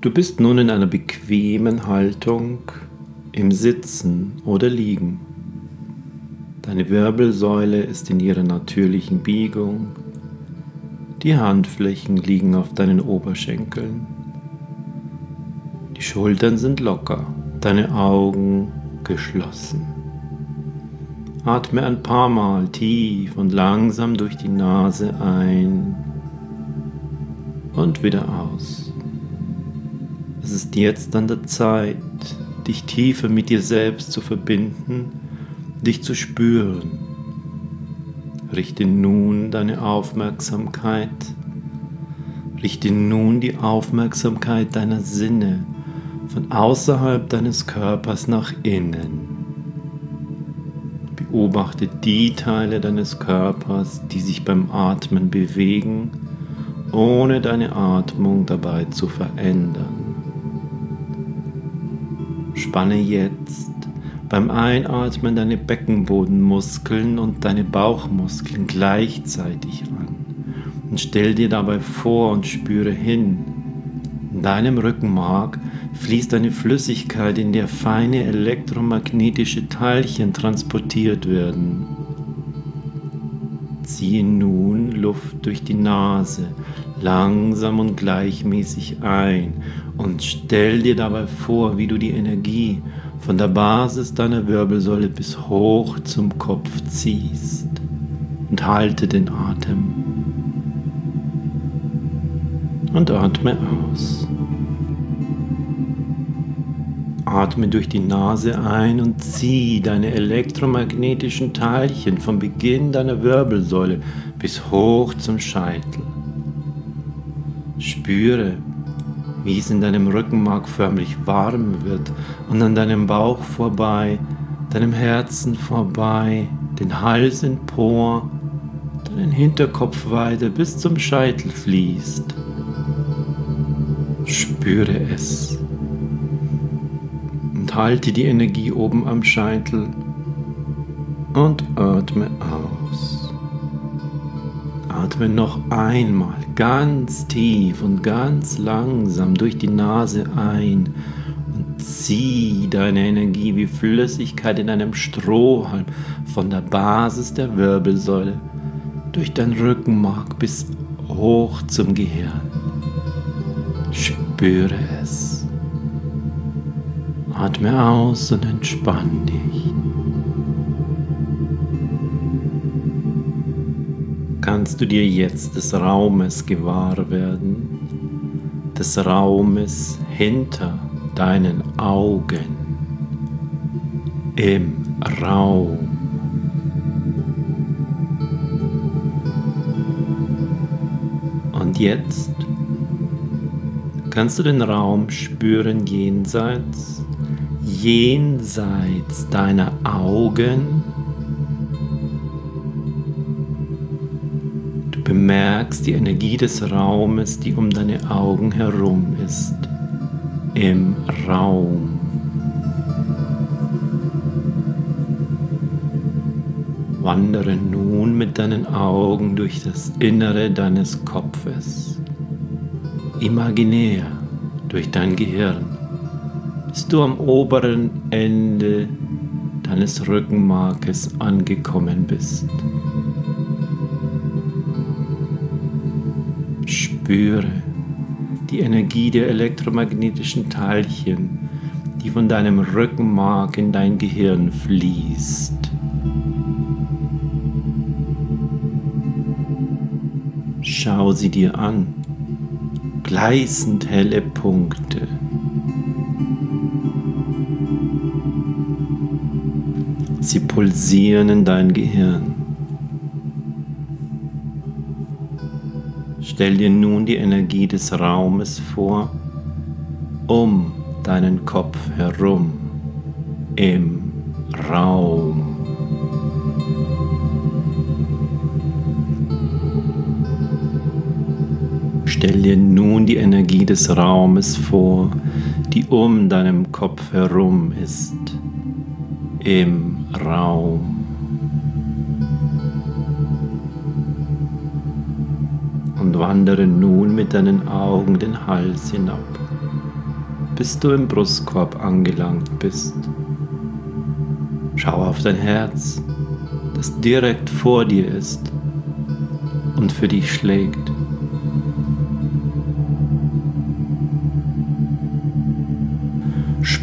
Du bist nun in einer bequemen Haltung im Sitzen oder Liegen. Deine Wirbelsäule ist in ihrer natürlichen Biegung. Die Handflächen liegen auf deinen Oberschenkeln. Die Schultern sind locker, deine Augen geschlossen. Atme ein paar Mal tief und langsam durch die Nase ein und wieder aus. Es ist jetzt an der Zeit, dich tiefer mit dir selbst zu verbinden, dich zu spüren. Richte nun deine Aufmerksamkeit, richte nun die Aufmerksamkeit deiner Sinne von außerhalb deines Körpers nach innen. Beobachte die Teile deines Körpers, die sich beim Atmen bewegen, ohne deine Atmung dabei zu verändern. Spanne jetzt beim Einatmen deine Beckenbodenmuskeln und deine Bauchmuskeln gleichzeitig an und stell dir dabei vor und spüre hin. In deinem Rückenmark fließt eine Flüssigkeit, in der feine elektromagnetische Teilchen transportiert werden. Ziehe nun Luft durch die Nase langsam und gleichmäßig ein. Und stell dir dabei vor, wie du die Energie von der Basis deiner Wirbelsäule bis hoch zum Kopf ziehst. Und halte den Atem. Und atme aus. Atme durch die Nase ein und zieh deine elektromagnetischen Teilchen vom Beginn deiner Wirbelsäule bis hoch zum Scheitel. Spüre, wie es in deinem Rückenmark förmlich warm wird und an deinem Bauch vorbei, deinem Herzen vorbei, den Hals empor, deinen Hinterkopf weiter bis zum Scheitel fließt. Spüre es halte die Energie oben am Scheitel und atme aus. Atme noch einmal ganz tief und ganz langsam durch die Nase ein und zieh deine Energie wie Flüssigkeit in einem Strohhalm von der Basis der Wirbelsäule durch dein Rückenmark bis hoch zum Gehirn. Spüre es. Atme aus und entspann dich. kannst du dir jetzt des Raumes gewahr werden, des Raumes hinter deinen Augen, im Raum. Und jetzt kannst du den Raum spüren jenseits, jenseits deiner Augen bemerkst die Energie des Raumes, die um deine Augen herum ist. Im Raum. Wandere nun mit deinen Augen durch das Innere deines Kopfes. Imaginär durch dein Gehirn, bis du am oberen Ende deines Rückenmarkes angekommen bist. Spüre die Energie der elektromagnetischen Teilchen, die von deinem Rückenmark in dein Gehirn fließt. Schau sie dir an. Gleißend helle Punkte. Sie pulsieren in dein Gehirn. Stell dir nun die Energie des Raumes vor, um deinen Kopf herum, im Raum. Stell dir nun die Energie des Raumes vor, die um deinem Kopf herum ist, im Raum. wandere nun mit deinen Augen den Hals hinab. bis du im Brustkorb angelangt bist. Schau auf dein Herz, das direkt vor dir ist und für dich schlägt.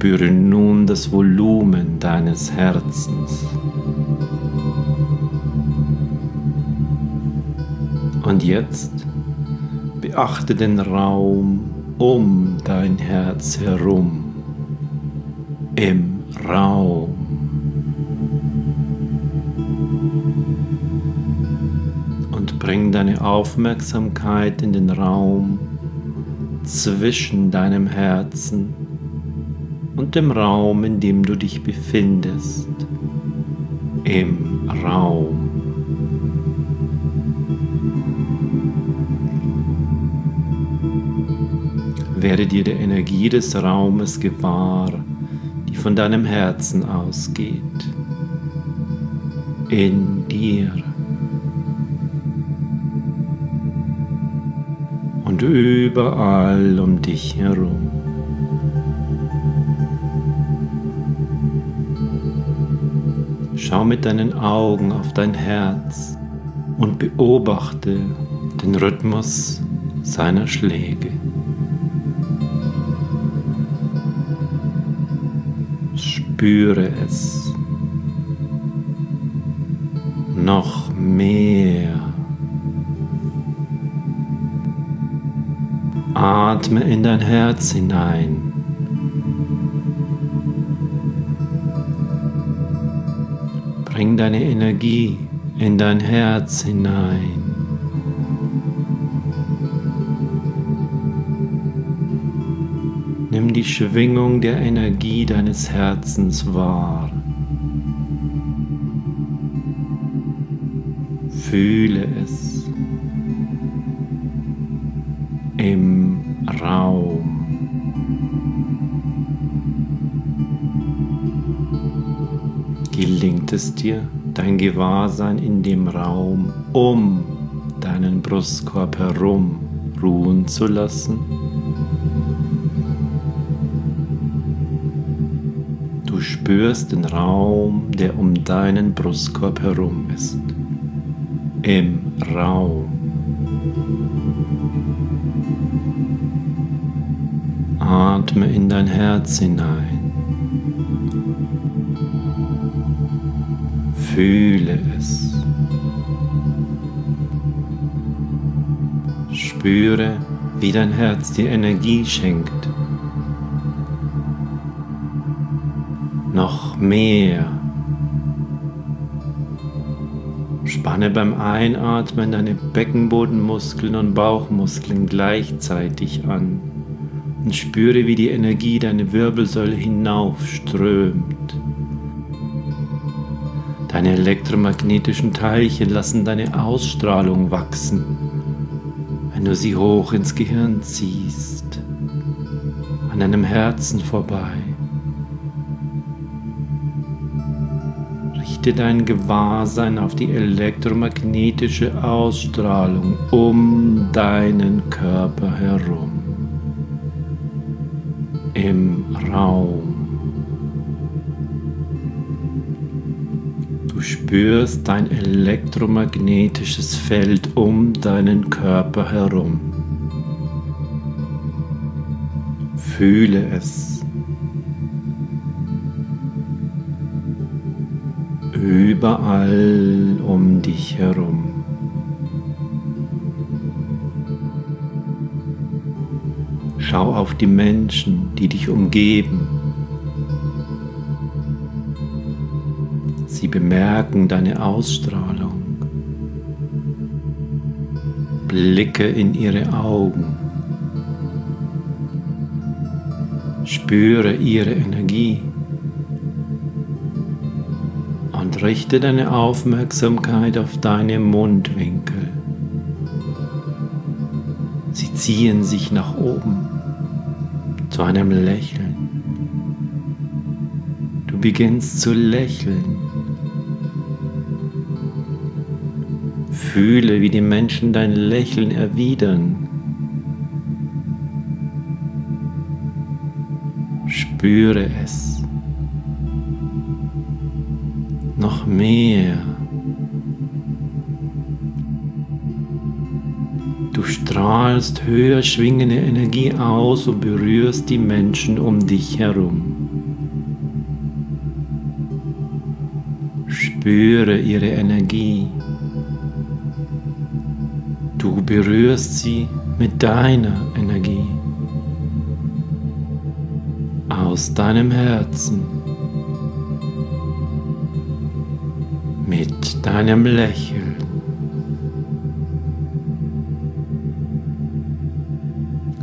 Spüre nun das Volumen deines Herzens. Und jetzt beachte den Raum um dein Herz herum. Im Raum. Und bring deine Aufmerksamkeit in den Raum zwischen deinem Herzen und dem Raum, in dem du dich befindest. Im Raum. Werde dir der Energie des Raumes gewahr, die von deinem Herzen ausgeht. In dir. Und überall um dich herum. Schau mit deinen Augen auf dein Herz und beobachte den Rhythmus seiner Schläge. Spüre es noch mehr. Atme in dein Herz hinein. Bring deine Energie in dein Herz hinein. Nimm die Schwingung der Energie deines Herzens wahr. Fühle es im Raum. Gelingt es dir, dein Gewahrsein in dem Raum um deinen Brustkorb herum ruhen zu lassen? Du spürst den Raum, der um deinen Brustkorb herum ist. Im Raum. Atme in dein Herz hinein. Fühle es. Spüre, wie dein Herz dir Energie schenkt. Noch mehr. Spanne beim Einatmen deine Beckenbodenmuskeln und Bauchmuskeln gleichzeitig an und spüre, wie die Energie deine Wirbelsäule hinaufströmt. Deine elektromagnetischen Teilchen lassen deine Ausstrahlung wachsen, wenn du sie hoch ins Gehirn ziehst, an deinem Herzen vorbei. Richte dein Gewahrsein auf die elektromagnetische Ausstrahlung um deinen Körper herum, im Raum. Du spürst dein elektromagnetisches Feld um deinen Körper herum. Fühle es. Überall um dich herum. Schau auf die Menschen, die dich umgeben. Sie bemerken deine Ausstrahlung. Blicke in ihre Augen. Spüre ihre Energie. Und richte deine Aufmerksamkeit auf deine Mundwinkel. Sie ziehen sich nach oben zu einem Lächeln. Du beginnst zu lächeln Fühle, wie die Menschen dein Lächeln erwidern. Spüre es. Noch mehr. Du strahlst höher schwingende Energie aus und berührst die Menschen um dich herum. Spüre ihre Energie. Du berührst sie mit deiner Energie aus deinem Herzen mit deinem Lächeln.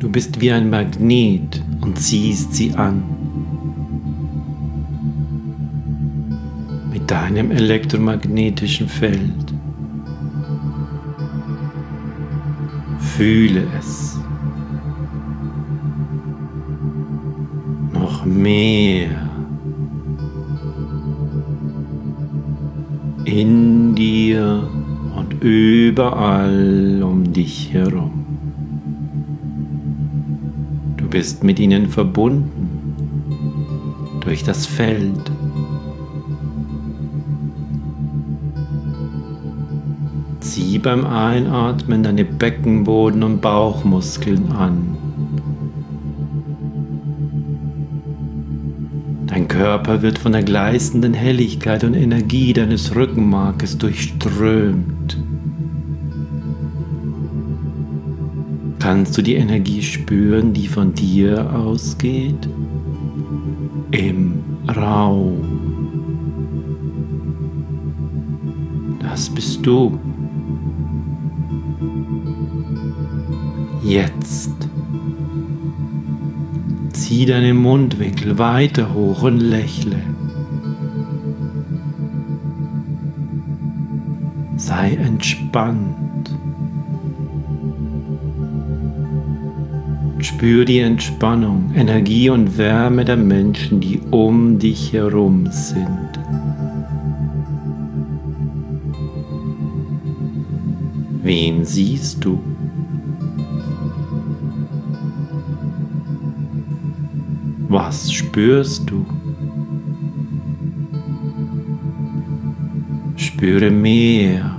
Du bist wie ein Magnet und ziehst sie an. Mit deinem elektromagnetischen Feld. Fühle es. Noch mehr. In dir und überall um dich herum. Du bist mit ihnen verbunden durch das Feld. Zieh beim Einatmen deine Beckenboden- und Bauchmuskeln an. Dein Körper wird von der gleißenden Helligkeit und Energie deines Rückenmarkes durchströmt. Kannst du die Energie spüren, die von dir ausgeht? Im Raum. Das bist du. Jetzt. Zieh deine Mundwinkel weiter hoch und lächle. Sei entspannt. Spür die Entspannung, Energie und Wärme der Menschen, die um dich herum sind. Wen siehst du? Was spürst du? Spüre mehr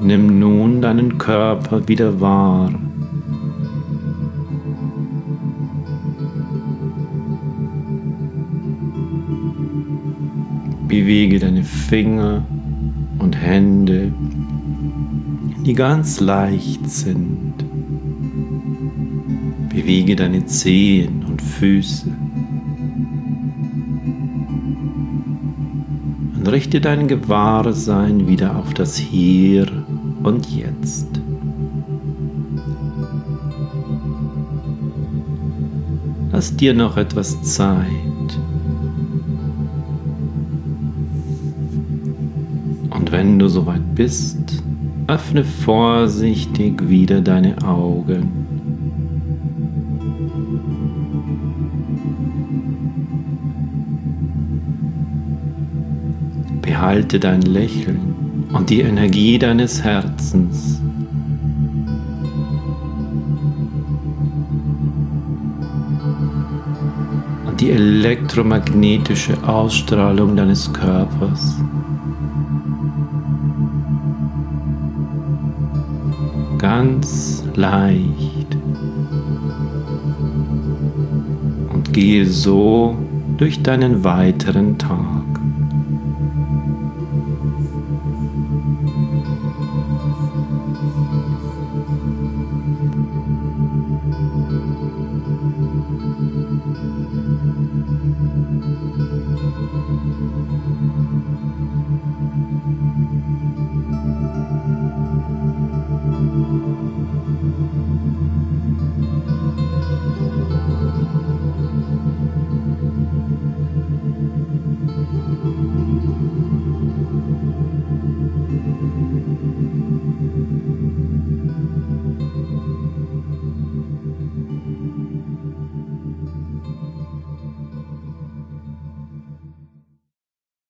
Nimm nun deinen Körper wieder wahr. Bewege deine Finger und Hände, die ganz leicht sind. Bewege deine Zehen und Füße. Und richte dein Gewahrsein wieder auf das Hier und Jetzt. Lass dir noch etwas Zeit. Wenn du soweit bist, öffne vorsichtig wieder deine Augen. Behalte dein Lächeln und die Energie deines Herzens. Und die elektromagnetische Ausstrahlung deines Körpers. Ganz leicht. Und gehe so durch deinen weiteren Tag.